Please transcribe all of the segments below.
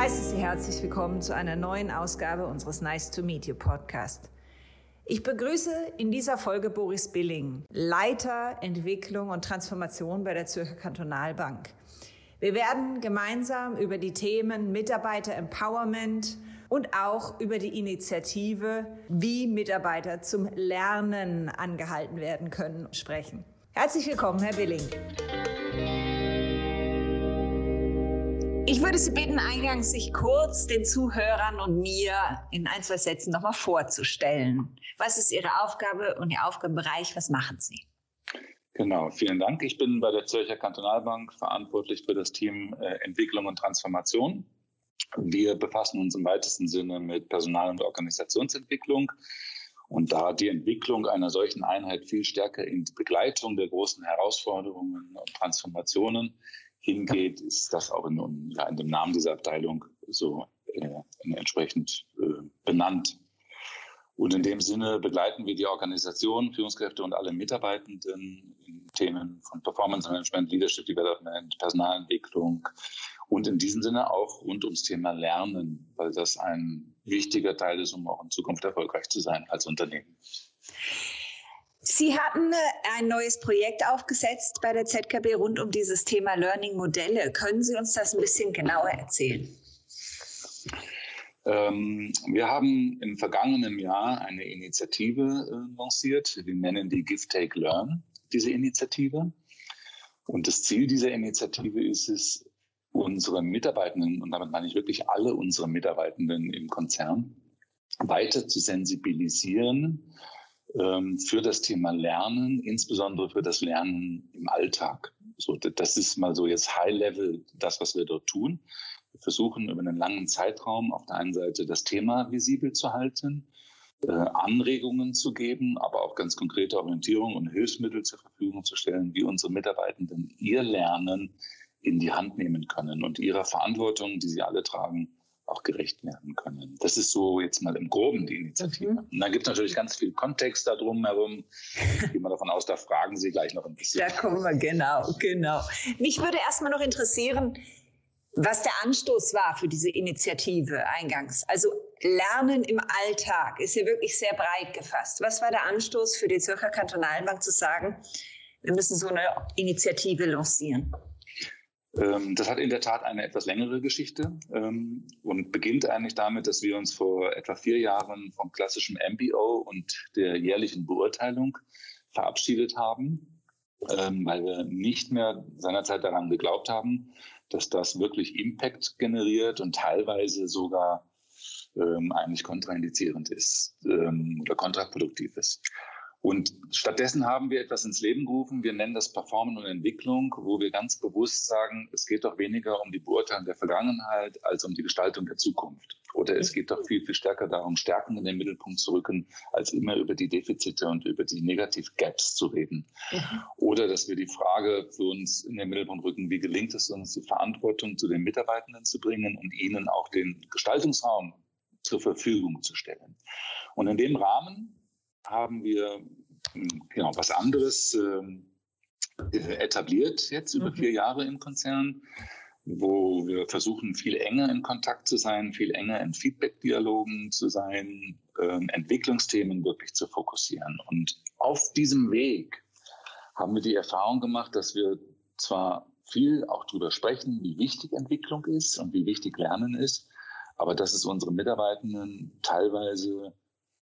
heiße Sie herzlich willkommen zu einer neuen Ausgabe unseres Nice to Meet You Podcast. Ich begrüße in dieser Folge Boris Billing, Leiter Entwicklung und Transformation bei der Zürcher Kantonalbank. Wir werden gemeinsam über die Themen Mitarbeiter Empowerment und auch über die Initiative, wie Mitarbeiter zum Lernen angehalten werden können, sprechen. Herzlich willkommen, Herr Billing. Ich würde Sie bitten, eingangs sich kurz den Zuhörern und mir in ein, zwei Sätzen nochmal vorzustellen. Was ist Ihre Aufgabe und Ihr Aufgabenbereich? Was machen Sie? Genau, vielen Dank. Ich bin bei der Zürcher Kantonalbank verantwortlich für das Team äh, Entwicklung und Transformation. Wir befassen uns im weitesten Sinne mit Personal- und Organisationsentwicklung und da die Entwicklung einer solchen Einheit viel stärker in die Begleitung der großen Herausforderungen und Transformationen hingeht, ist das auch in, ja, in dem Namen dieser Abteilung so äh, entsprechend äh, benannt. Und in dem Sinne begleiten wir die Organisation, Führungskräfte und alle Mitarbeitenden in Themen von Performance Management, Leadership Development, Personalentwicklung und in diesem Sinne auch rund ums Thema Lernen, weil das ein wichtiger Teil ist, um auch in Zukunft erfolgreich zu sein als Unternehmen. Sie hatten äh, ein neues Projekt aufgesetzt bei der ZKB rund um dieses Thema Learning Modelle. Können Sie uns das ein bisschen genauer erzählen? Ähm, wir haben im vergangenen Jahr eine Initiative äh, lanciert. Wir nennen die Give, Take, Learn, diese Initiative. Und das Ziel dieser Initiative ist es, unsere Mitarbeitenden, und damit meine ich wirklich alle unsere Mitarbeitenden im Konzern, weiter zu sensibilisieren für das Thema Lernen, insbesondere für das Lernen im Alltag. So, das ist mal so jetzt High Level das, was wir dort tun. Wir versuchen über einen langen Zeitraum auf der einen Seite das Thema visibel zu halten, äh, Anregungen zu geben, aber auch ganz konkrete Orientierung und Hilfsmittel zur Verfügung zu stellen, wie unsere Mitarbeitenden ihr Lernen in die Hand nehmen können und ihrer Verantwortung, die sie alle tragen, auch gerecht werden können. Das ist so jetzt mal im Groben die Initiative. Mhm. Und dann gibt es natürlich ganz viel Kontext da drum herum. Ich gehe mal davon aus, da fragen Sie gleich noch ein bisschen. Da kommen wir, genau, genau. Mich würde erstmal noch interessieren, was der Anstoß war für diese Initiative eingangs. Also Lernen im Alltag ist ja wirklich sehr breit gefasst. Was war der Anstoß für die Zürcher Kantonalbank zu sagen, wir müssen so eine Initiative lancieren? Ähm, das hat in der Tat eine etwas längere Geschichte ähm, und beginnt eigentlich damit, dass wir uns vor etwa vier Jahren vom klassischen MBO und der jährlichen Beurteilung verabschiedet haben, ähm, weil wir nicht mehr seinerzeit daran geglaubt haben, dass das wirklich Impact generiert und teilweise sogar eigentlich kontraindizierend ist oder kontraproduktiv ist. Und stattdessen haben wir etwas ins Leben gerufen. Wir nennen das Performance und Entwicklung, wo wir ganz bewusst sagen, es geht doch weniger um die Beurteilung der Vergangenheit als um die Gestaltung der Zukunft. Oder es geht doch viel, viel stärker darum, Stärken in den Mittelpunkt zu rücken, als immer über die Defizite und über die Negativ-Gaps zu reden. Mhm. Oder dass wir die Frage für uns in den Mittelpunkt rücken, wie gelingt es uns, die Verantwortung zu den Mitarbeitenden zu bringen und ihnen auch den Gestaltungsraum zur Verfügung zu stellen. Und in dem Rahmen haben wir genau was anderes äh, etabliert jetzt über mhm. vier Jahre im Konzern, wo wir versuchen, viel enger in Kontakt zu sein, viel enger in Feedback-Dialogen zu sein, äh, Entwicklungsthemen wirklich zu fokussieren. Und auf diesem Weg haben wir die Erfahrung gemacht, dass wir zwar viel auch darüber sprechen, wie wichtig Entwicklung ist und wie wichtig Lernen ist, aber dass es unsere Mitarbeitenden teilweise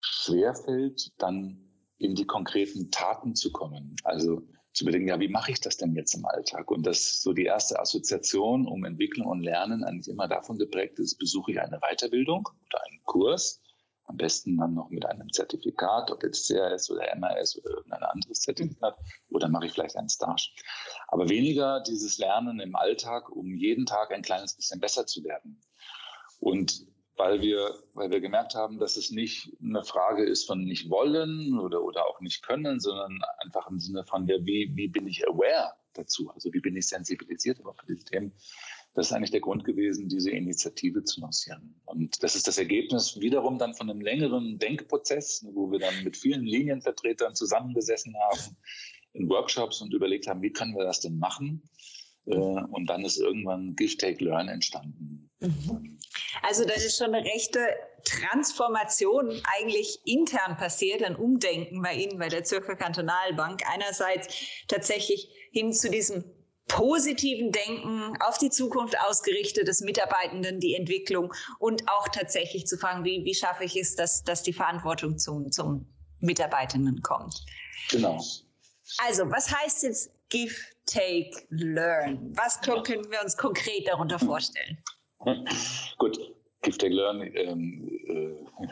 schwerfällt, dann in die konkreten Taten zu kommen. Also zu überlegen, ja, wie mache ich das denn jetzt im Alltag? Und das so die erste Assoziation um Entwicklung und Lernen eigentlich immer davon geprägt ist, besuche ich eine Weiterbildung oder einen Kurs, am besten dann noch mit einem Zertifikat, ob jetzt CRS oder MRS oder irgendein anderes Zertifikat, oder mache ich vielleicht einen Stage. Aber weniger dieses Lernen im Alltag, um jeden Tag ein kleines bisschen besser zu werden. Und weil wir, weil wir gemerkt haben, dass es nicht eine Frage ist von nicht wollen oder, oder auch nicht können, sondern einfach im Sinne von, ja, wie, wie bin ich aware dazu? Also wie bin ich sensibilisiert über diese Themen? Das ist eigentlich der Grund gewesen, diese Initiative zu lancieren. Und das ist das Ergebnis wiederum dann von einem längeren Denkprozess, wo wir dann mit vielen Linienvertretern zusammengesessen haben in Workshops und überlegt haben, wie können wir das denn machen? Äh, und dann ist irgendwann Give, Take, Learn entstanden. Mhm. Also das ist schon eine rechte Transformation eigentlich intern passiert, ein Umdenken bei Ihnen, bei der Zürcher Kantonalbank. Einerseits tatsächlich hin zu diesem positiven Denken, auf die Zukunft ausgerichtet des Mitarbeitenden, die Entwicklung und auch tatsächlich zu fragen, wie, wie schaffe ich es, dass, dass die Verantwortung zum, zum Mitarbeitenden kommt. Genau. Also, was heißt jetzt Give, Take, Learn? Was können wir uns konkret darunter vorstellen? Gut, Give, Take, Learn. Ähm, äh,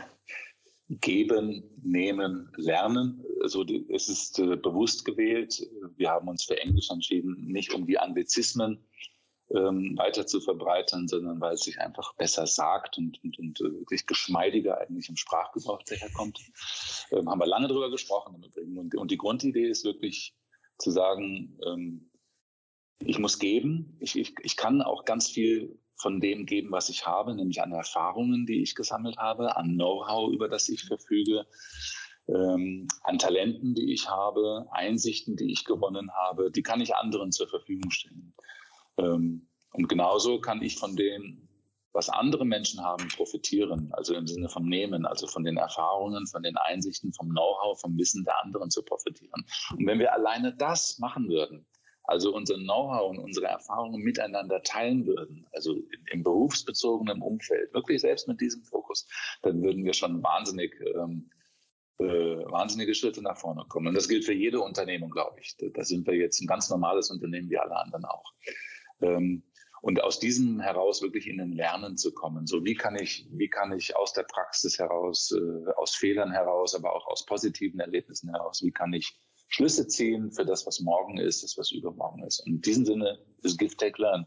geben, nehmen, lernen. Also es ist äh, bewusst gewählt. Wir haben uns für Englisch entschieden, nicht um die Anglizismen ähm, weiter zu verbreitern, sondern weil es sich einfach besser sagt und, und, und äh, geschmeidiger eigentlich im Sprachgebrauch daherkommt. Ähm, haben wir lange drüber gesprochen im Übrigen. Und, und die Grundidee ist wirklich zu sagen, ähm, ich muss geben. Ich, ich, ich kann auch ganz viel von dem geben, was ich habe, nämlich an Erfahrungen, die ich gesammelt habe, an Know-how, über das ich verfüge, ähm, an Talenten, die ich habe, Einsichten, die ich gewonnen habe, die kann ich anderen zur Verfügung stellen. Ähm, und genauso kann ich von dem, was andere Menschen haben, profitieren, also im Sinne vom Nehmen, also von den Erfahrungen, von den Einsichten, vom Know-how, vom Wissen der anderen zu profitieren. Und wenn wir alleine das machen würden, also unser Know-how und unsere Erfahrungen miteinander teilen würden, also im berufsbezogenen Umfeld, wirklich selbst mit diesem Fokus, dann würden wir schon wahnsinnig, ähm, äh, wahnsinnige Schritte nach vorne kommen. Und das gilt für jede Unternehmung, glaube ich. Da sind wir jetzt ein ganz normales Unternehmen wie alle anderen auch. Ähm, und aus diesem heraus wirklich in den Lernen zu kommen. So wie kann ich, wie kann ich aus der Praxis heraus, äh, aus Fehlern heraus, aber auch aus positiven Erlebnissen heraus, wie kann ich Schlüsse ziehen für das, was morgen ist, das, was übermorgen ist. Und in diesem Sinne ist Give, Take, Learn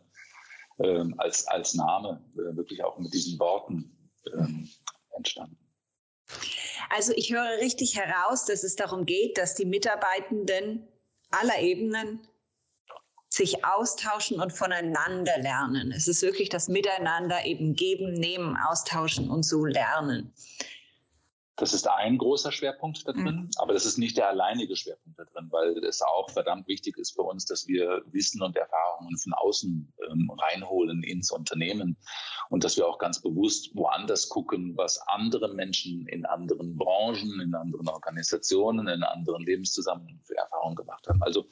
ähm, als, als Name äh, wirklich auch mit diesen Worten ähm, entstanden. Also ich höre richtig heraus, dass es darum geht, dass die Mitarbeitenden aller Ebenen sich austauschen und voneinander lernen. Es ist wirklich das Miteinander eben geben, nehmen, austauschen und so lernen. Das ist ein großer Schwerpunkt da drin, mhm. aber das ist nicht der alleinige Schwerpunkt da drin, weil es auch verdammt wichtig ist für uns, dass wir Wissen und Erfahrungen von außen ähm, reinholen ins Unternehmen und dass wir auch ganz bewusst woanders gucken, was andere Menschen in anderen Branchen, in anderen Organisationen, in anderen Lebenszusammenhängen für Erfahrungen gemacht haben. Also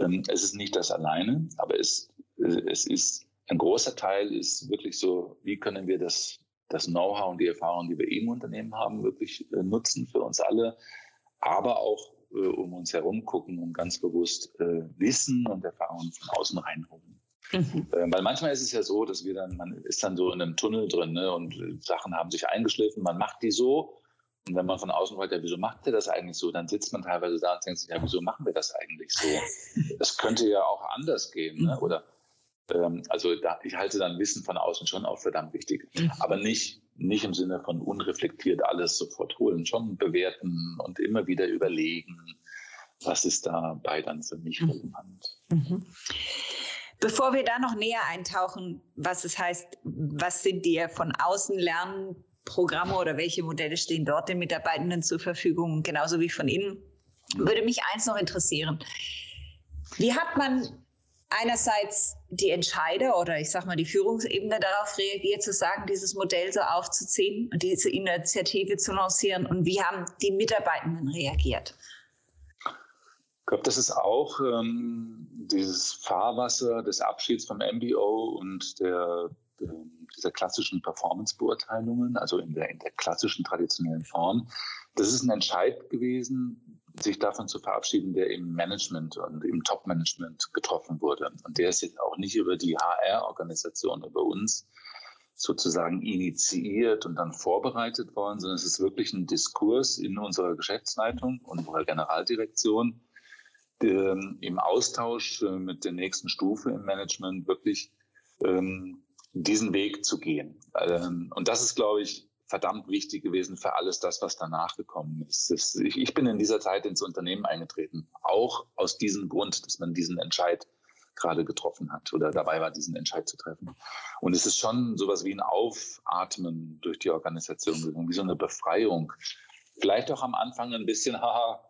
ähm, es ist nicht das alleine, aber es, es ist ein großer Teil ist wirklich so, wie können wir das das Know-how und die Erfahrung, die wir im Unternehmen haben, wirklich äh, nutzen für uns alle, aber auch äh, um uns herum gucken und ganz bewusst äh, Wissen und Erfahrungen von außen reinholen. Mhm. Äh, weil manchmal ist es ja so, dass wir dann, man ist dann so in einem Tunnel drin ne, und äh, Sachen haben sich eingeschliffen, man macht die so. Und wenn man von außen fragt, ja, wieso macht ihr das eigentlich so, dann sitzt man teilweise da und denkt sich, ja, wieso machen wir das eigentlich so? Das könnte ja auch anders gehen. Ne? Oder ähm, also da, ich halte dann Wissen von außen schon auch verdammt wichtig. Mhm. Aber nicht, nicht im Sinne von unreflektiert alles sofort holen, schon bewerten und immer wieder überlegen, was ist dabei dann für mich mhm. relevant. Mhm. Bevor wir da noch näher eintauchen, was es heißt, was sind die von außen Lernprogramme oder welche Modelle stehen dort den Mitarbeitenden zur Verfügung, genauso wie von innen, mhm. würde mich eins noch interessieren. Wie hat man einerseits die Entscheider oder ich sage mal die Führungsebene darauf reagiert, zu sagen, dieses Modell so aufzuziehen und diese Initiative zu lancieren und wie haben die Mitarbeitenden reagiert? Ich glaube, das ist auch ähm, dieses Fahrwasser des Abschieds vom MBO und der, äh, dieser klassischen Performance-Beurteilungen, also in der, in der klassischen traditionellen Form. Das ist ein Entscheid gewesen, sich davon zu verabschieden, der im Management und im Top-Management getroffen wurde. Und der ist jetzt auch nicht über die HR-Organisation, über uns sozusagen initiiert und dann vorbereitet worden, sondern es ist wirklich ein Diskurs in unserer Geschäftsleitung, unserer Generaldirektion, ähm, im Austausch äh, mit der nächsten Stufe im Management wirklich ähm, diesen Weg zu gehen. Ähm, und das ist, glaube ich, verdammt wichtig gewesen für alles das, was danach gekommen ist. Das, ich, ich, bin in dieser Zeit ins Unternehmen eingetreten, auch aus diesem Grund, dass man diesen Entscheid gerade getroffen hat oder dabei war, diesen Entscheid zu treffen. Und es ist schon sowas wie ein Aufatmen durch die Organisation, wie so eine Befreiung. Vielleicht auch am Anfang ein bisschen, haha,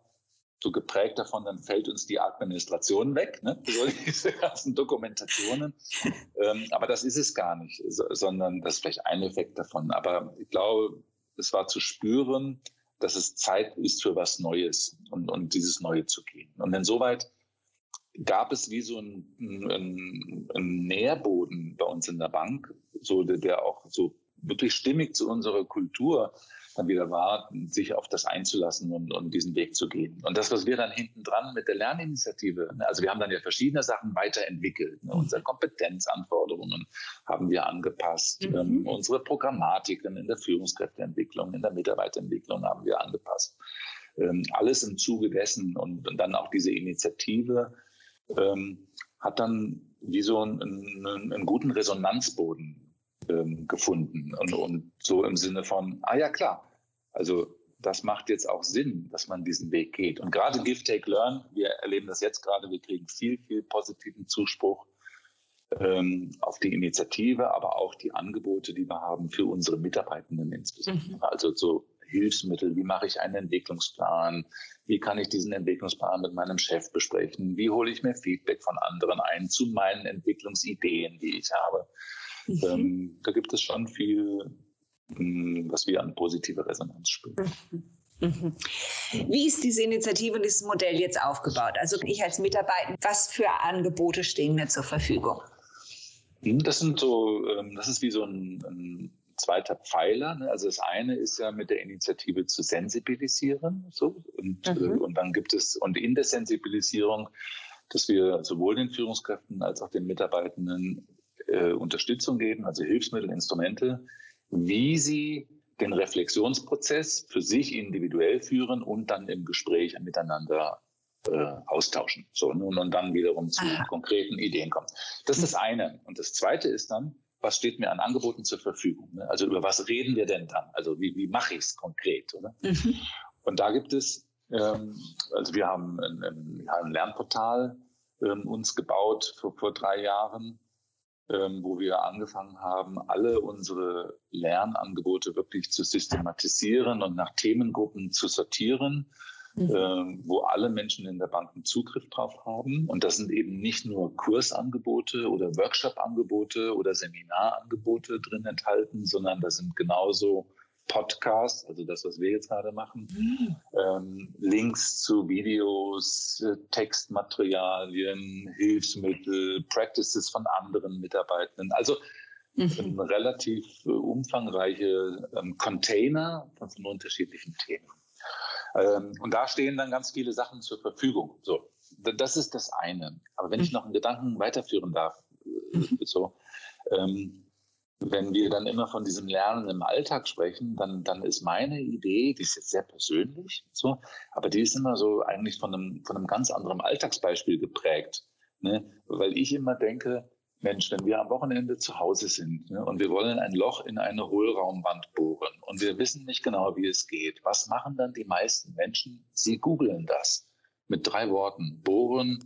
so geprägt davon, dann fällt uns die Administration weg, ne? so diese ganzen Dokumentationen. Ähm, aber das ist es gar nicht, so, sondern das ist vielleicht ein Effekt davon. Aber ich glaube, es war zu spüren, dass es Zeit ist für was Neues und, und dieses Neue zu gehen. Und insoweit gab es wie so ein, ein, ein Nährboden bei uns in der Bank, so der, der auch so wirklich stimmig zu unserer Kultur dann wieder war, sich auf das einzulassen und, und diesen Weg zu gehen. Und das, was wir dann hinten dran mit der Lerninitiative, ne, also wir haben dann ja verschiedene Sachen weiterentwickelt. Ne, unsere Kompetenzanforderungen haben wir angepasst, mhm. ähm, unsere Programmatiken in der Führungskräfteentwicklung, in der Mitarbeiterentwicklung haben wir angepasst. Ähm, alles im Zuge dessen und, und dann auch diese Initiative ähm, hat dann wie so einen, einen, einen guten Resonanzboden ähm, gefunden. Und, und so im Sinne von, ah ja klar, also das macht jetzt auch Sinn, dass man diesen Weg geht. Und gerade Give, Take, Learn, wir erleben das jetzt gerade, wir kriegen viel, viel positiven Zuspruch ähm, auf die Initiative, aber auch die Angebote, die wir haben für unsere Mitarbeitenden insbesondere. Mhm. Also so Hilfsmittel, wie mache ich einen Entwicklungsplan, wie kann ich diesen Entwicklungsplan mit meinem Chef besprechen, wie hole ich mir Feedback von anderen ein zu meinen Entwicklungsideen, die ich habe. Mhm. Ähm, da gibt es schon viel, hm, was wir an positiver Resonanz spüren. Mhm. mhm. Wie ist diese Initiative und dieses Modell jetzt aufgebaut? Also ich als Mitarbeiter, was für Angebote stehen mir zur Verfügung? Hm, das sind so, ähm, das ist wie so ein, ein zweiter Pfeiler. Ne? Also das eine ist ja mit der Initiative zu sensibilisieren, so und, äh, mhm. und dann gibt es und in der Sensibilisierung, dass wir sowohl den Führungskräften als auch den Mitarbeitenden äh, Unterstützung geben, also Hilfsmittel, Instrumente, wie sie den Reflexionsprozess für sich individuell führen und dann im Gespräch miteinander äh, austauschen. So, und, und dann wiederum zu Aha. konkreten Ideen kommen. Das ist das eine. Und das zweite ist dann, was steht mir an Angeboten zur Verfügung? Ne? Also über was reden wir denn dann? Also wie, wie mache ich es konkret? Oder? Mhm. Und da gibt es, ähm, also wir haben ein, ein, ein Lernportal ähm, uns gebaut vor, vor drei Jahren, ähm, wo wir angefangen haben, alle unsere Lernangebote wirklich zu systematisieren und nach Themengruppen zu sortieren, mhm. äh, wo alle Menschen in der Bank einen Zugriff drauf haben. Und das sind eben nicht nur Kursangebote oder Workshop-Angebote oder Seminarangebote drin enthalten, sondern da sind genauso Podcast, also das, was wir jetzt gerade machen, mhm. ähm, Links zu Videos, äh, Textmaterialien, Hilfsmittel, Practices von anderen Mitarbeitenden. Also mhm. relativ äh, umfangreiche ähm, Container von, unterschiedlichen Themen. Ähm, und da stehen dann ganz viele Sachen zur Verfügung. So, das ist das eine. Aber wenn mhm. ich noch einen Gedanken weiterführen darf, äh, mhm. so, ähm, wenn wir dann immer von diesem Lernen im Alltag sprechen, dann, dann ist meine Idee, die ist jetzt sehr persönlich, so, aber die ist immer so eigentlich von einem, von einem ganz anderen Alltagsbeispiel geprägt. Ne? Weil ich immer denke, Mensch, wenn wir am Wochenende zu Hause sind ne, und wir wollen ein Loch in eine Hohlraumwand bohren und wir wissen nicht genau, wie es geht, was machen dann die meisten Menschen? Sie googeln das mit drei Worten. Bohren,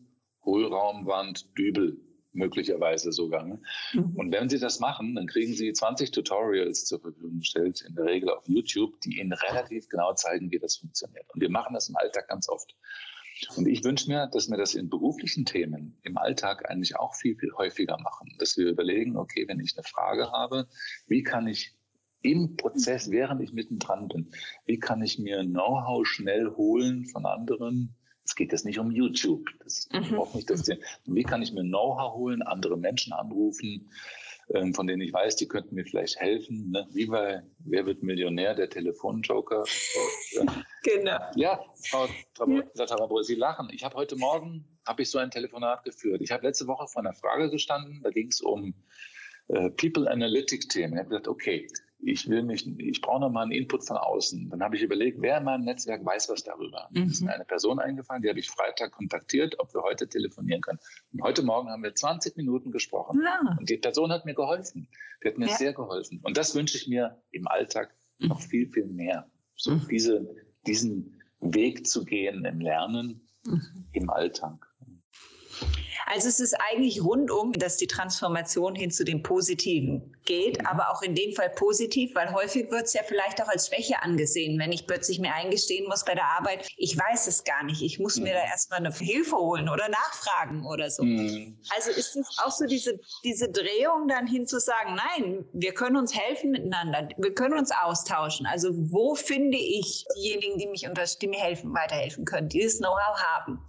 Hohlraumwand, Dübel möglicherweise sogar. Ne? Mhm. Und wenn Sie das machen, dann kriegen Sie 20 Tutorials zur Verfügung gestellt, in der Regel auf YouTube, die Ihnen relativ genau zeigen, wie das funktioniert. Und wir machen das im Alltag ganz oft. Und ich wünsche mir, dass wir das in beruflichen Themen im Alltag eigentlich auch viel, viel häufiger machen. Dass wir überlegen, okay, wenn ich eine Frage habe, wie kann ich im Prozess, während ich mittendran bin, wie kann ich mir Know-how schnell holen von anderen, es geht jetzt nicht um YouTube. Das mhm. auch nicht das Thema. Wie kann ich mir Know-how holen, andere Menschen anrufen, ähm, von denen ich weiß, die könnten mir vielleicht helfen. Ne? Wie bei Wer wird Millionär, der Telefonjoker. genau. Ja, Frau Tarabro, Sie lachen. Ich habe heute Morgen habe ich so ein Telefonat geführt. Ich habe letzte Woche vor einer Frage gestanden. Da ging es um äh, People Analytic Themen. Ich habe gesagt, okay, ich will mich, ich brauche noch mal einen Input von außen. Dann habe ich überlegt, wer in meinem Netzwerk weiß was darüber. Mhm. ist eine Person eingefallen, die habe ich Freitag kontaktiert, ob wir heute telefonieren können. Und heute Morgen haben wir 20 Minuten gesprochen. Ja. Und die Person hat mir geholfen. Die hat mir ja. sehr geholfen. Und das wünsche ich mir im Alltag mhm. noch viel, viel mehr. So mhm. diese, diesen Weg zu gehen im Lernen mhm. im Alltag. Also es ist eigentlich rundum, dass die Transformation hin zu dem Positiven geht, aber auch in dem Fall positiv, weil häufig wird es ja vielleicht auch als Schwäche angesehen, wenn ich plötzlich mir eingestehen muss bei der Arbeit, ich weiß es gar nicht, ich muss mhm. mir da erstmal eine Hilfe holen oder nachfragen oder so. Mhm. Also ist es auch so diese, diese Drehung dann hin zu sagen, nein, wir können uns helfen miteinander, wir können uns austauschen. Also wo finde ich diejenigen, die mich unter, die mir helfen, weiterhelfen können, die das Know-how haben?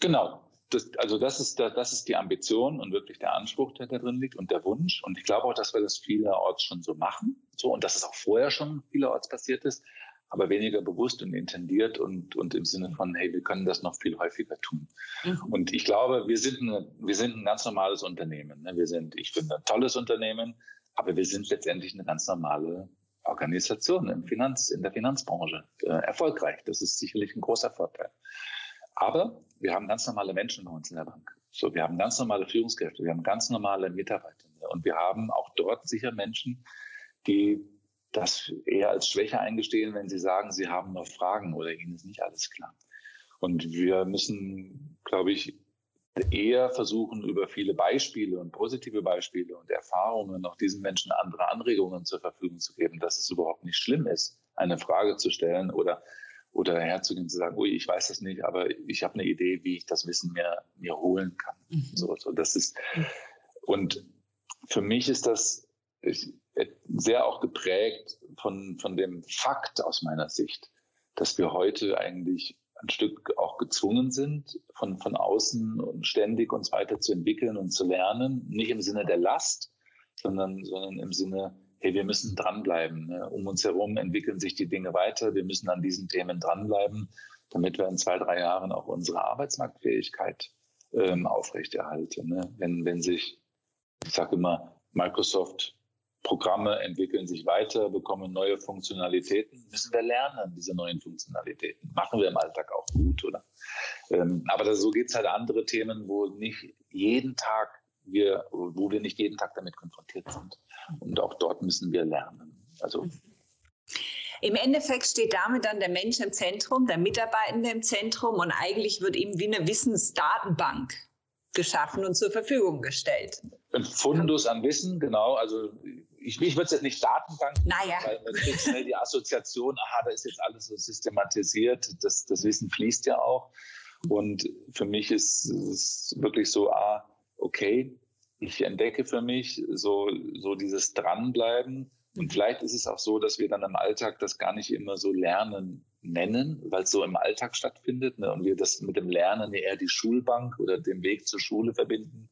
Genau, das, also das ist, das ist die Ambition und wirklich der Anspruch, der da drin liegt und der Wunsch. Und ich glaube auch, dass wir das vielerorts schon so machen. So, und dass es auch vorher schon vielerorts passiert ist, aber weniger bewusst und intendiert und, und im Sinne von, hey, wir können das noch viel häufiger tun. Mhm. Und ich glaube, wir sind, ein, wir sind ein ganz normales Unternehmen. Ne? Wir sind, ich finde, ein tolles Unternehmen, aber wir sind letztendlich eine ganz normale Organisation im Finanz, in der Finanzbranche äh, erfolgreich. Das ist sicherlich ein großer Vorteil. Aber wir haben ganz normale Menschen bei uns in der Bank. So, wir haben ganz normale Führungskräfte, wir haben ganz normale Mitarbeiter. Und wir haben auch dort sicher Menschen, die das eher als Schwäche eingestehen, wenn sie sagen, sie haben noch Fragen oder ihnen ist nicht alles klar. Und wir müssen, glaube ich, eher versuchen, über viele Beispiele und positive Beispiele und Erfahrungen auch diesen Menschen andere Anregungen zur Verfügung zu geben, dass es überhaupt nicht schlimm ist, eine Frage zu stellen oder oder herzugehen und zu sagen, ui, ich weiß das nicht, aber ich habe eine Idee, wie ich das Wissen mir, mir holen kann. Mhm. So, so, das ist, und für mich ist das sehr auch geprägt von, von dem Fakt aus meiner Sicht, dass wir heute eigentlich ein Stück auch gezwungen sind, von, von außen und ständig uns weiterzuentwickeln und zu lernen, nicht im Sinne der Last, sondern, sondern im Sinne hey, wir müssen dranbleiben. Ne? Um uns herum entwickeln sich die Dinge weiter. Wir müssen an diesen Themen dranbleiben, damit wir in zwei, drei Jahren auch unsere Arbeitsmarktfähigkeit ähm, aufrechterhalten. Ne? Wenn, wenn sich, ich sage immer, Microsoft Programme entwickeln sich weiter, bekommen neue Funktionalitäten, müssen wir lernen, diese neuen Funktionalitäten. Machen wir im Alltag auch gut, oder? Ähm, aber das, so es halt andere Themen, wo nicht jeden Tag wir, wo wir nicht jeden Tag damit konfrontiert sind. Und auch dort müssen wir lernen. Also im Endeffekt steht damit dann der Mensch im Zentrum, der Mitarbeitende im Zentrum und eigentlich wird ihm wie eine Wissensdatenbank geschaffen und zur Verfügung gestellt. Ein Fundus an Wissen, genau. Also ich, ich würde es jetzt nicht Datenbank, naja. weil man kriegt schnell die Assoziation, aha, da ist jetzt alles so systematisiert, das, das Wissen fließt ja auch. Und für mich ist es wirklich so, ah, okay, ich entdecke für mich so, so dieses Dranbleiben. Und mhm. vielleicht ist es auch so, dass wir dann im Alltag das gar nicht immer so Lernen nennen, weil es so im Alltag stattfindet. Ne? Und wir das mit dem Lernen eher die Schulbank oder den Weg zur Schule verbinden.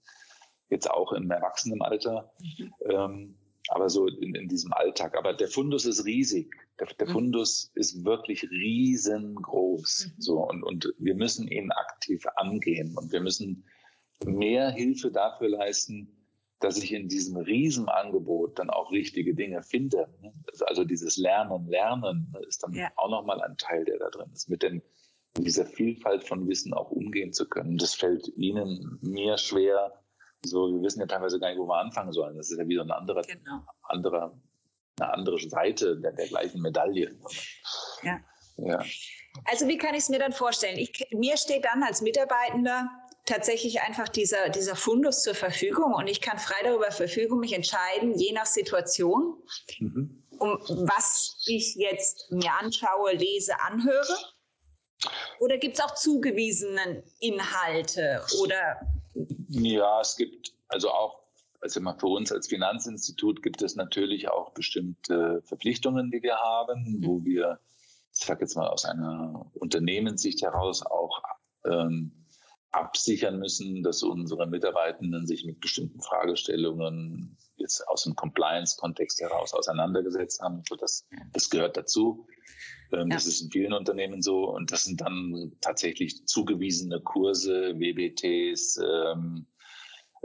Jetzt auch im Erwachsenenalter. Mhm. Ähm, aber so in, in, diesem Alltag. Aber der Fundus ist riesig. Der, der mhm. Fundus ist wirklich riesengroß. Mhm. So, und, und wir müssen ihn aktiv angehen. Und wir müssen mehr Hilfe dafür leisten, dass ich in diesem Riesenangebot dann auch richtige Dinge finde. Also dieses Lernen, Lernen ist dann ja. auch nochmal ein Teil, der da drin ist, mit den, dieser Vielfalt von Wissen auch umgehen zu können. Das fällt Ihnen, mir schwer. So, wir wissen ja teilweise gar nicht, wo wir anfangen sollen. Das ist ja wieder ein anderer, genau. anderer, eine andere Seite der, der gleichen Medaille. Ja. ja. Also wie kann ich es mir dann vorstellen? Ich, mir steht dann als Mitarbeitender tatsächlich einfach dieser, dieser Fundus zur Verfügung und ich kann frei darüber verfügen, mich entscheiden, je nach Situation, mhm. um was ich jetzt mir anschaue, lese, anhöre. Oder gibt es auch zugewiesene Inhalte oder? Ja, es gibt also auch, also immer für uns als Finanzinstitut gibt es natürlich auch bestimmte Verpflichtungen, die wir haben, wo wir, ich sage jetzt mal aus einer Unternehmenssicht heraus auch ähm, absichern müssen, dass unsere Mitarbeitenden sich mit bestimmten Fragestellungen jetzt aus dem Compliance-Kontext heraus auseinandergesetzt haben. So das, das gehört dazu. Ähm, ja. Das ist in vielen Unternehmen so. Und das sind dann tatsächlich zugewiesene Kurse, WBTs, ähm,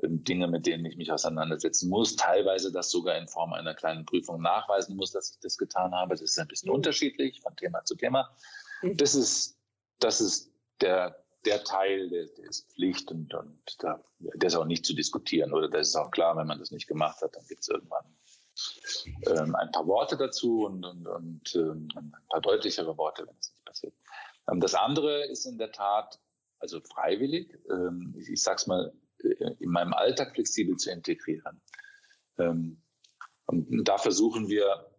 ähm, Dinge, mit denen ich mich auseinandersetzen muss. Teilweise das sogar in Form einer kleinen Prüfung nachweisen muss, dass ich das getan habe. Das ist ein bisschen mhm. unterschiedlich von Thema zu Thema. Mhm. Das ist, das ist der der Teil, der, der ist Pflicht und, und da, der ist auch nicht zu diskutieren. Oder das ist auch klar, wenn man das nicht gemacht hat, dann gibt es irgendwann ähm, ein paar Worte dazu und, und, und ähm, ein paar deutlichere Worte, wenn das nicht passiert. Ähm, das andere ist in der Tat also freiwillig, ähm, ich, ich sag's mal, äh, in meinem Alltag flexibel zu integrieren. Ähm, und da versuchen wir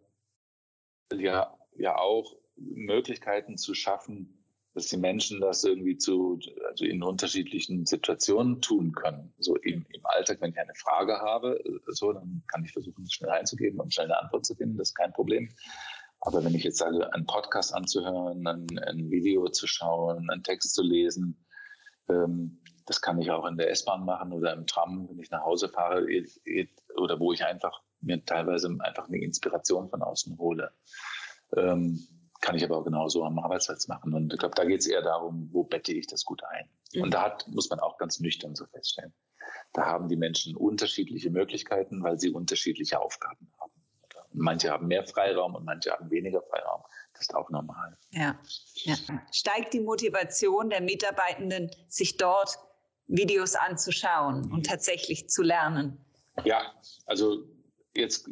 ja, ja auch Möglichkeiten zu schaffen, dass die Menschen das irgendwie zu, also in unterschiedlichen Situationen tun können. So im, im Alltag, wenn ich eine Frage habe, so, dann kann ich versuchen, es schnell einzugeben und schnell eine Antwort zu finden. Das ist kein Problem. Aber wenn ich jetzt sage, einen Podcast anzuhören, ein, ein Video zu schauen, einen Text zu lesen, ähm, das kann ich auch in der S-Bahn machen oder im Tram, wenn ich nach Hause fahre oder wo ich einfach mir teilweise einfach eine Inspiration von außen hole. Ähm, kann ich aber auch genauso am Arbeitsplatz machen. Und ich glaube, da geht es eher darum, wo bette ich das gut ein. Mhm. Und da hat, muss man auch ganz nüchtern so feststellen. Da haben die Menschen unterschiedliche Möglichkeiten, weil sie unterschiedliche Aufgaben haben. Und manche haben mehr Freiraum und manche haben weniger Freiraum. Das ist auch normal. Ja. ja. Steigt die Motivation der Mitarbeitenden, sich dort Videos anzuschauen und tatsächlich zu lernen? Ja, also jetzt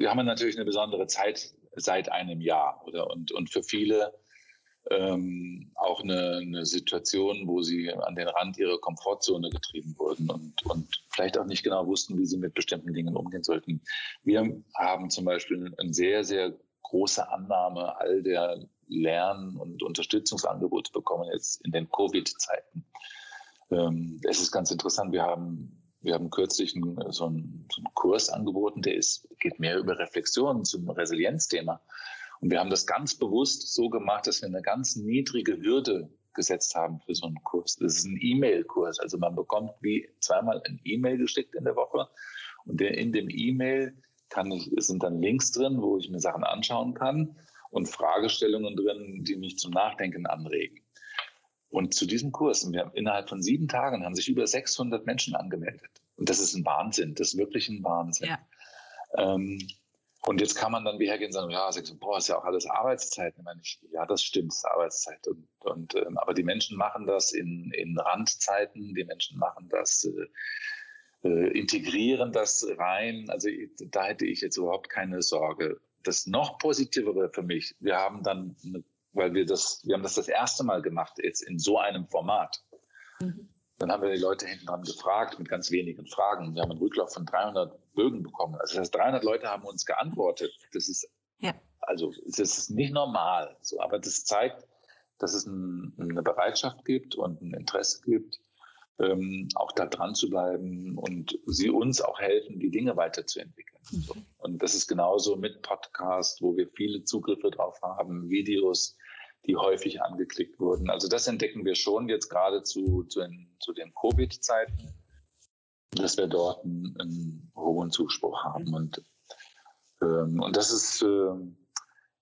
wir haben natürlich eine besondere Zeit seit einem Jahr oder und, und für viele ähm, auch eine, eine Situation, wo sie an den Rand ihrer Komfortzone getrieben wurden und, und vielleicht auch nicht genau wussten, wie sie mit bestimmten Dingen umgehen sollten. Wir haben zum Beispiel eine sehr, sehr große Annahme all der Lern- und Unterstützungsangebote bekommen jetzt in den Covid-Zeiten. Ähm, es ist ganz interessant, wir haben wir haben kürzlich einen, so, einen, so, einen, Kurs angeboten, der ist, geht mehr über Reflexionen zum Resilienzthema. Und wir haben das ganz bewusst so gemacht, dass wir eine ganz niedrige Hürde gesetzt haben für so einen Kurs. Das ist ein E-Mail-Kurs. Also man bekommt wie zweimal ein E-Mail geschickt in der Woche. Und der, in dem E-Mail kann ich, sind dann Links drin, wo ich mir Sachen anschauen kann und Fragestellungen drin, die mich zum Nachdenken anregen. Und zu diesem Kurs, und wir haben innerhalb von sieben Tagen haben sich über 600 Menschen angemeldet. Und das ist ein Wahnsinn, das ist wirklich ein Wahnsinn. Ja. Ähm, und jetzt kann man dann wie hergehen und sagen, ja, boah, ist ja auch alles Arbeitszeit. Ich meine, ja, das stimmt, ist Arbeitszeit. Und, und ähm, aber die Menschen machen das in, in Randzeiten, die Menschen machen das, äh, äh, integrieren das rein. Also da hätte ich jetzt überhaupt keine Sorge. Das noch positivere für mich, wir haben dann eine weil wir das, wir haben das das erste Mal gemacht, jetzt in so einem Format. Mhm. Dann haben wir die Leute hinten dran gefragt mit ganz wenigen Fragen. Wir haben einen Rücklauf von 300 Bögen bekommen. Also das heißt, 300 Leute haben uns geantwortet. Das ist, ja. also, das ist nicht normal. So, aber das zeigt, dass es ein, eine Bereitschaft gibt und ein Interesse gibt, ähm, auch da dran zu bleiben und sie uns auch helfen, die Dinge weiterzuentwickeln. Mhm. So. Und das ist genauso mit Podcast, wo wir viele Zugriffe drauf haben, Videos, die häufig angeklickt wurden. Also das entdecken wir schon jetzt gerade zu, zu den, zu den Covid-Zeiten, dass wir dort einen, einen hohen Zuspruch haben. Und, ähm, und das ist, äh,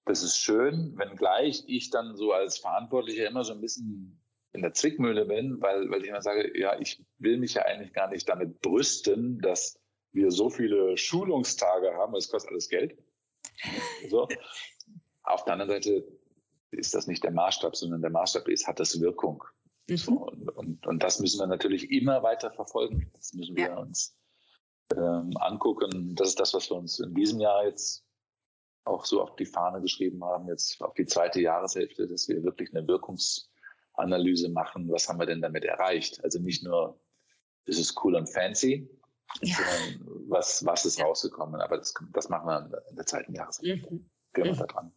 das ist schön, wenngleich ich dann so als Verantwortlicher immer so ein bisschen in der Zwickmühle bin, weil, weil ich immer sage, ja, ich will mich ja eigentlich gar nicht damit brüsten, dass wir so viele Schulungstage haben, es kostet alles Geld. So. Auf der anderen Seite ist das nicht der Maßstab, sondern der Maßstab ist, hat das Wirkung. Mhm. So, und, und, und, das müssen wir natürlich immer weiter verfolgen. Das müssen wir ja. uns ähm, angucken. Das ist das, was wir uns in diesem Jahr jetzt auch so auf die Fahne geschrieben haben, jetzt auf die zweite Jahreshälfte, dass wir wirklich eine Wirkungsanalyse machen. Was haben wir denn damit erreicht? Also nicht nur, ist es cool und fancy, ja. sondern was, was ist ja. rausgekommen. Aber das, das machen wir in der zweiten Jahreshälfte. Mhm. Gehen wir mhm. da dran.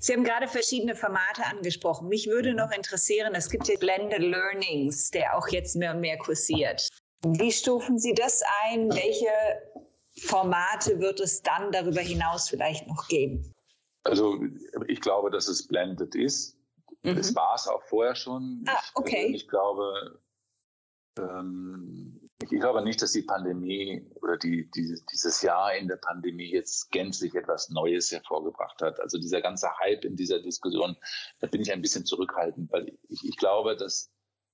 Sie haben gerade verschiedene Formate angesprochen. Mich würde noch interessieren, es gibt ja Blended Learnings, der auch jetzt mehr und mehr kursiert. Wie stufen Sie das ein? Welche Formate wird es dann darüber hinaus vielleicht noch geben? Also ich glaube, dass es blended ist. Mhm. Es war es auch vorher schon. Ah, okay. Ich, ich glaube, ähm, ich glaube nicht, dass die Pandemie oder die, die, dieses Jahr in der Pandemie jetzt gänzlich etwas Neues hervorgebracht hat. Also dieser ganze Hype in dieser Diskussion, da bin ich ein bisschen zurückhaltend, weil ich, ich glaube, dass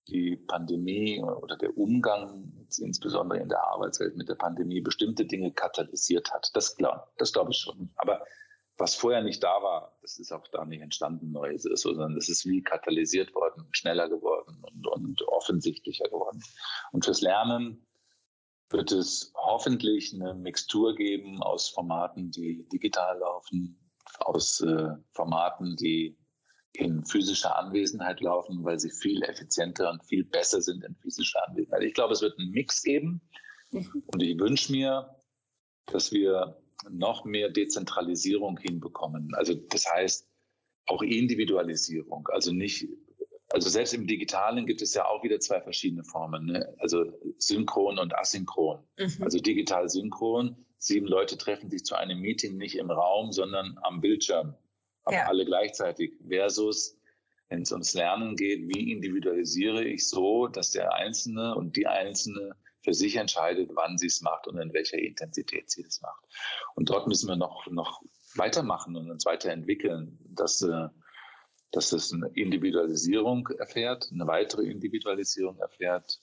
die Pandemie oder der Umgang, insbesondere in der Arbeitswelt mit der Pandemie, bestimmte Dinge katalysiert hat. Das, das glaube ich schon. Aber was vorher nicht da war, das ist auch da nicht entstanden Neues, sondern das ist wie katalysiert worden, schneller geworden und, und offensichtlicher geworden. Und fürs Lernen wird es hoffentlich eine Mixtur geben aus Formaten, die digital laufen, aus äh, Formaten, die in physischer Anwesenheit laufen, weil sie viel effizienter und viel besser sind in physischer Anwesenheit. Ich glaube, es wird einen Mix geben. Mhm. Und ich wünsche mir, dass wir noch mehr Dezentralisierung hinbekommen. Also das heißt auch Individualisierung. Also nicht, also selbst im Digitalen gibt es ja auch wieder zwei verschiedene Formen. Ne? Also synchron und asynchron. Mhm. Also digital synchron. Sieben Leute treffen sich zu einem Meeting nicht im Raum, sondern am Bildschirm. Aber ja. alle gleichzeitig. Versus, wenn es ums Lernen geht, wie individualisiere ich so, dass der Einzelne und die Einzelne für sich entscheidet, wann sie es macht und in welcher Intensität sie es macht. Und dort müssen wir noch, noch weitermachen und uns weiterentwickeln, dass, äh, dass es eine Individualisierung erfährt, eine weitere Individualisierung erfährt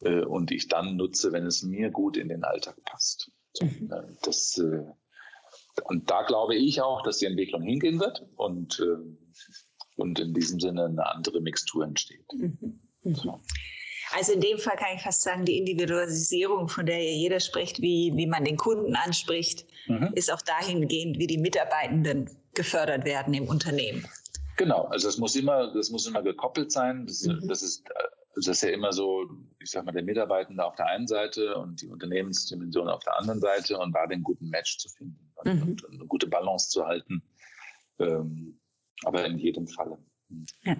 äh, und ich dann nutze, wenn es mir gut in den Alltag passt. Mhm. Äh, das, und da glaube ich auch, dass die Entwicklung hingehen wird und, und in diesem Sinne eine andere Mixtur entsteht. Mhm. Mhm. So. Also in dem Fall kann ich fast sagen, die Individualisierung, von der ja jeder spricht, wie, wie man den Kunden anspricht, mhm. ist auch dahingehend, wie die Mitarbeitenden gefördert werden im Unternehmen. Genau, also das muss immer, das muss immer gekoppelt sein. Das, mhm. das ist das ist ja immer so, ich sag mal, der Mitarbeitende auf der einen Seite und die Unternehmensdimension auf der anderen Seite und da den guten Match zu finden und, mhm. und eine gute Balance zu halten. Ähm, aber in jedem Falle. Ja.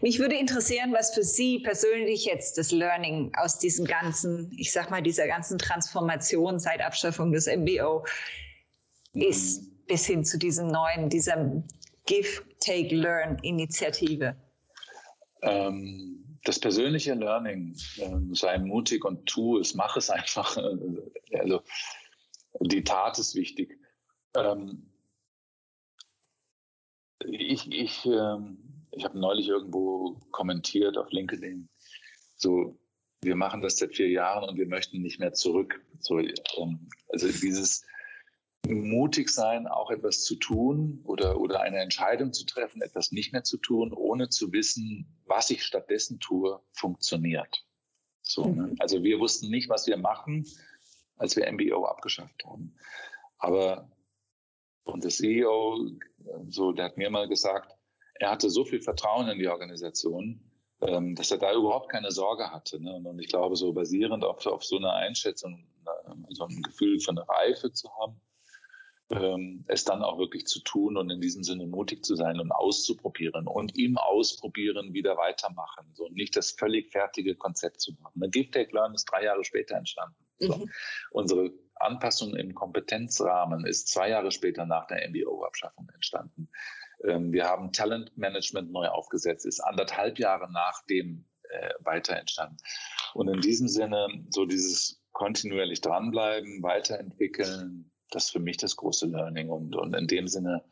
Mich würde interessieren, was für Sie persönlich jetzt das Learning aus diesem ganzen, ich sag mal, dieser ganzen Transformation seit Abschaffung des MBO ist, bis hin zu diesem neuen, dieser Give, Take, Learn Initiative. Ähm, das persönliche Learning, äh, sei mutig und tu es, mach es einfach. Also, die Tat ist wichtig. Ähm, ich, ich, ähm, ich habe neulich irgendwo kommentiert auf LinkedIn, so, wir machen das seit vier Jahren und wir möchten nicht mehr zurück. So, ähm, also dieses mutig sein, auch etwas zu tun oder, oder eine Entscheidung zu treffen, etwas nicht mehr zu tun, ohne zu wissen, was ich stattdessen tue, funktioniert. So, ne? Mhm. Also wir wussten nicht, was wir machen, als wir MBO abgeschafft haben. Aber und der CEO, so, der hat mir mal gesagt, er hatte so viel Vertrauen in die Organisation, ähm, dass er da überhaupt keine Sorge hatte. Ne? Und ich glaube, so basierend auf, auf so einer Einschätzung, so ein Gefühl von Reife zu haben, ähm, es dann auch wirklich zu tun und in diesem Sinne mutig zu sein und auszuprobieren und im Ausprobieren wieder weitermachen. So nicht das völlig fertige Konzept zu machen. Eine Take Learn ist drei Jahre später entstanden. So. Mhm. Unsere Anpassung im Kompetenzrahmen ist zwei Jahre später nach der MBO-Abschaffung entstanden. Ähm, wir haben Talentmanagement neu aufgesetzt, ist anderthalb Jahre nachdem äh, weiter entstanden. Und in diesem Sinne, so dieses kontinuierlich dranbleiben, weiterentwickeln, das ist für mich das große Learning. Und, und in dem Sinne,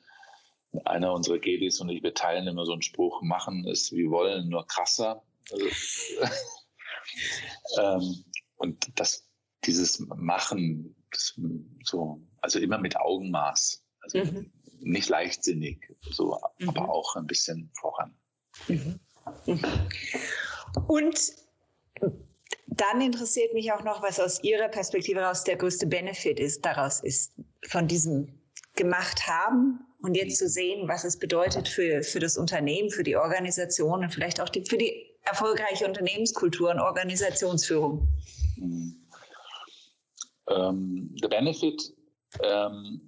einer unserer Gedis und ich, wir teilen immer so einen Spruch, machen ist wie wollen, nur krasser. Also, ähm, und das, dieses Machen, das, so, also immer mit Augenmaß. Also mhm. nicht leichtsinnig, so, mhm. aber auch ein bisschen voran. Mhm. mhm. Und dann interessiert mich auch noch, was aus Ihrer Perspektive heraus der größte Benefit ist, daraus ist, von diesem gemacht haben und jetzt zu sehen, was es bedeutet für, für das Unternehmen, für die Organisation und vielleicht auch die, für die erfolgreiche Unternehmenskultur und Organisationsführung. Mhm. Ähm, der Benefit, ähm,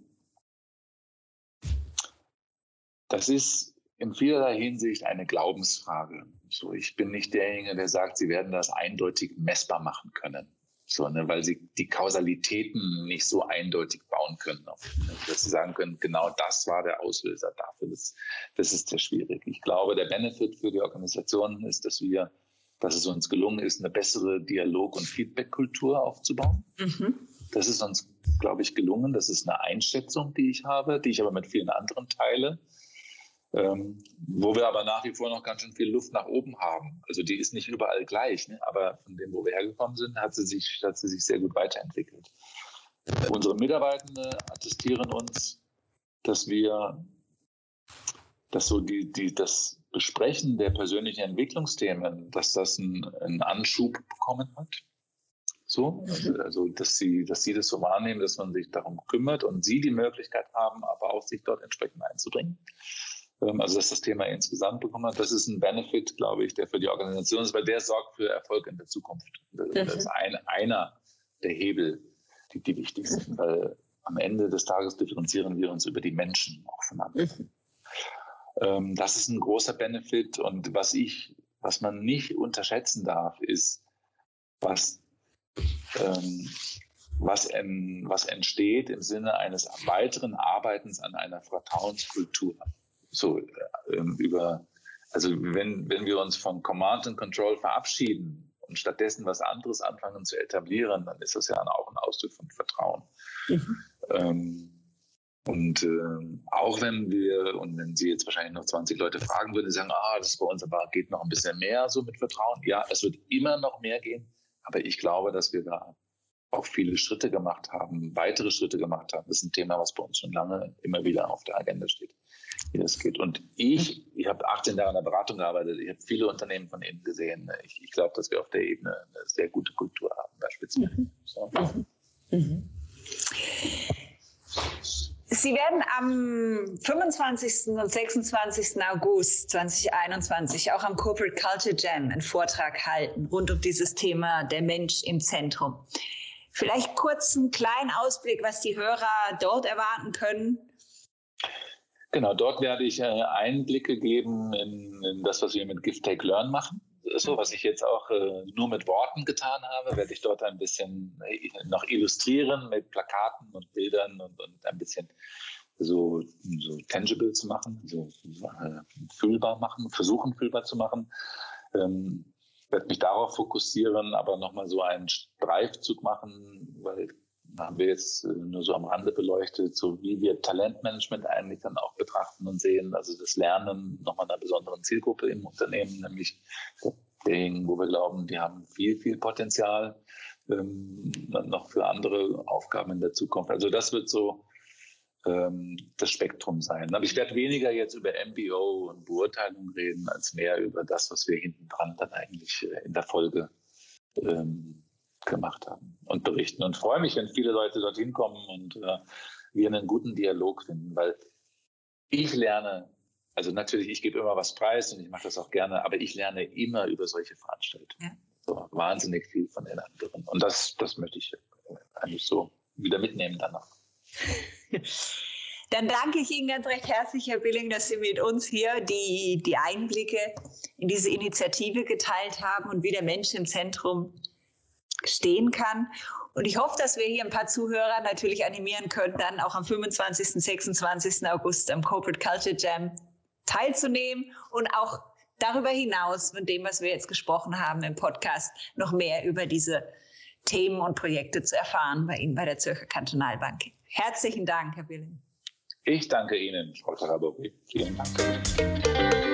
das ist in vielerlei Hinsicht eine Glaubensfrage. So, ich bin nicht derjenige, der sagt, sie werden das eindeutig messbar machen können. So, ne, weil sie die Kausalitäten nicht so eindeutig bauen können, ne, dass sie sagen können, genau das war der Auslöser dafür. Das, das ist sehr schwierig. Ich glaube, der Benefit für die Organisation ist, dass wir dass es uns gelungen ist, eine bessere Dialog- und Feedback-Kultur aufzubauen. Mhm. Das ist uns, glaube ich, gelungen. Das ist eine Einschätzung, die ich habe, die ich aber mit vielen anderen teile. Ähm, wo wir aber nach wie vor noch ganz schön viel Luft nach oben haben. Also die ist nicht überall gleich, ne? aber von dem, wo wir hergekommen sind, hat sie sich, hat sie sich sehr gut weiterentwickelt. Unsere Mitarbeitenden attestieren uns, dass wir, dass so die, die, das Besprechen der persönlichen Entwicklungsthemen, dass das einen, einen Anschub bekommen hat. So, mhm. also dass sie, dass sie das so wahrnehmen, dass man sich darum kümmert und sie die Möglichkeit haben, aber auch sich dort entsprechend einzubringen. Ähm, also dass das Thema insgesamt bekommen hat, das ist ein Benefit, glaube ich, der für die Organisation ist, weil der sorgt für Erfolg in der Zukunft. Das ist mhm. ein, einer der Hebel, die, die wichtig sind, mhm. weil am Ende des Tages differenzieren wir uns über die Menschen auch voneinander. Ähm, das ist ein großer Benefit und was ich, was man nicht unterschätzen darf, ist, was ähm, was, en, was entsteht im Sinne eines weiteren Arbeitens an einer Vertrauenskultur. So äh, über, also wenn, wenn wir uns von Command and Control verabschieden und stattdessen was anderes anfangen zu etablieren, dann ist das ja auch ein Ausdruck von Vertrauen. Mhm. Ähm, und äh, auch wenn wir, und wenn Sie jetzt wahrscheinlich noch 20 Leute fragen würden, sagen, ah, das ist bei uns aber geht noch ein bisschen mehr so mit Vertrauen. Ja, es wird immer noch mehr gehen, aber ich glaube, dass wir da auch viele Schritte gemacht haben, weitere Schritte gemacht haben. Das ist ein Thema, was bei uns schon lange immer wieder auf der Agenda steht, wie das geht. Und ich, ich habe 18 Jahre in der Beratung gearbeitet, ich habe viele Unternehmen von Ihnen gesehen. Ich, ich glaube, dass wir auf der Ebene eine sehr gute Kultur haben, beispielsweise. Mhm. So. Mhm. Mhm. Sie werden am 25. und 26. August 2021 auch am Corporate Culture Jam einen Vortrag halten rund um dieses Thema der Mensch im Zentrum. Vielleicht kurz einen kleinen Ausblick, was die Hörer dort erwarten können. Genau, dort werde ich äh, Einblicke geben in, in das, was wir mit Gift Take Learn machen. So, was ich jetzt auch äh, nur mit Worten getan habe, werde ich dort ein bisschen äh, noch illustrieren mit Plakaten und Bildern und, und ein bisschen so, so tangible zu machen, so, äh, fühlbar machen, versuchen fühlbar zu machen. Ähm, werde mich darauf fokussieren, aber nochmal so einen Streifzug machen, weil haben wir jetzt äh, nur so am Rande beleuchtet, so wie wir Talentmanagement eigentlich dann auch betrachten und sehen, also das Lernen nochmal einer besonderen Zielgruppe im Unternehmen, nämlich derjenigen, wo wir glauben, die haben viel, viel Potenzial ähm, noch für andere Aufgaben in der Zukunft. Also das wird so ähm, das Spektrum sein. Aber ich werde weniger jetzt über MBO und Beurteilung reden, als mehr über das, was wir hinten dran dann eigentlich äh, in der Folge ähm, gemacht haben und berichten. Und freue mich, wenn viele Leute dorthin kommen und äh, wir einen guten Dialog finden, weil ich lerne, also natürlich, ich gebe immer was preis und ich mache das auch gerne, aber ich lerne immer über solche Veranstaltungen. Ja. So, wahnsinnig viel von den anderen. Und das, das möchte ich eigentlich so wieder mitnehmen dann noch. Dann danke ich Ihnen ganz recht herzlich, Herr Billing, dass Sie mit uns hier die, die Einblicke in diese Initiative geteilt haben und wie der Mensch im Zentrum stehen kann. Und ich hoffe, dass wir hier ein paar Zuhörer natürlich animieren können, dann auch am 25. 26. August am Corporate Culture Jam teilzunehmen und auch darüber hinaus von dem, was wir jetzt gesprochen haben im Podcast, noch mehr über diese Themen und Projekte zu erfahren bei Ihnen bei der Zürcher Kantonalbank. Herzlichen Dank, Herr Billing. Ich danke Ihnen, Frau Tarabori. Vielen Dank.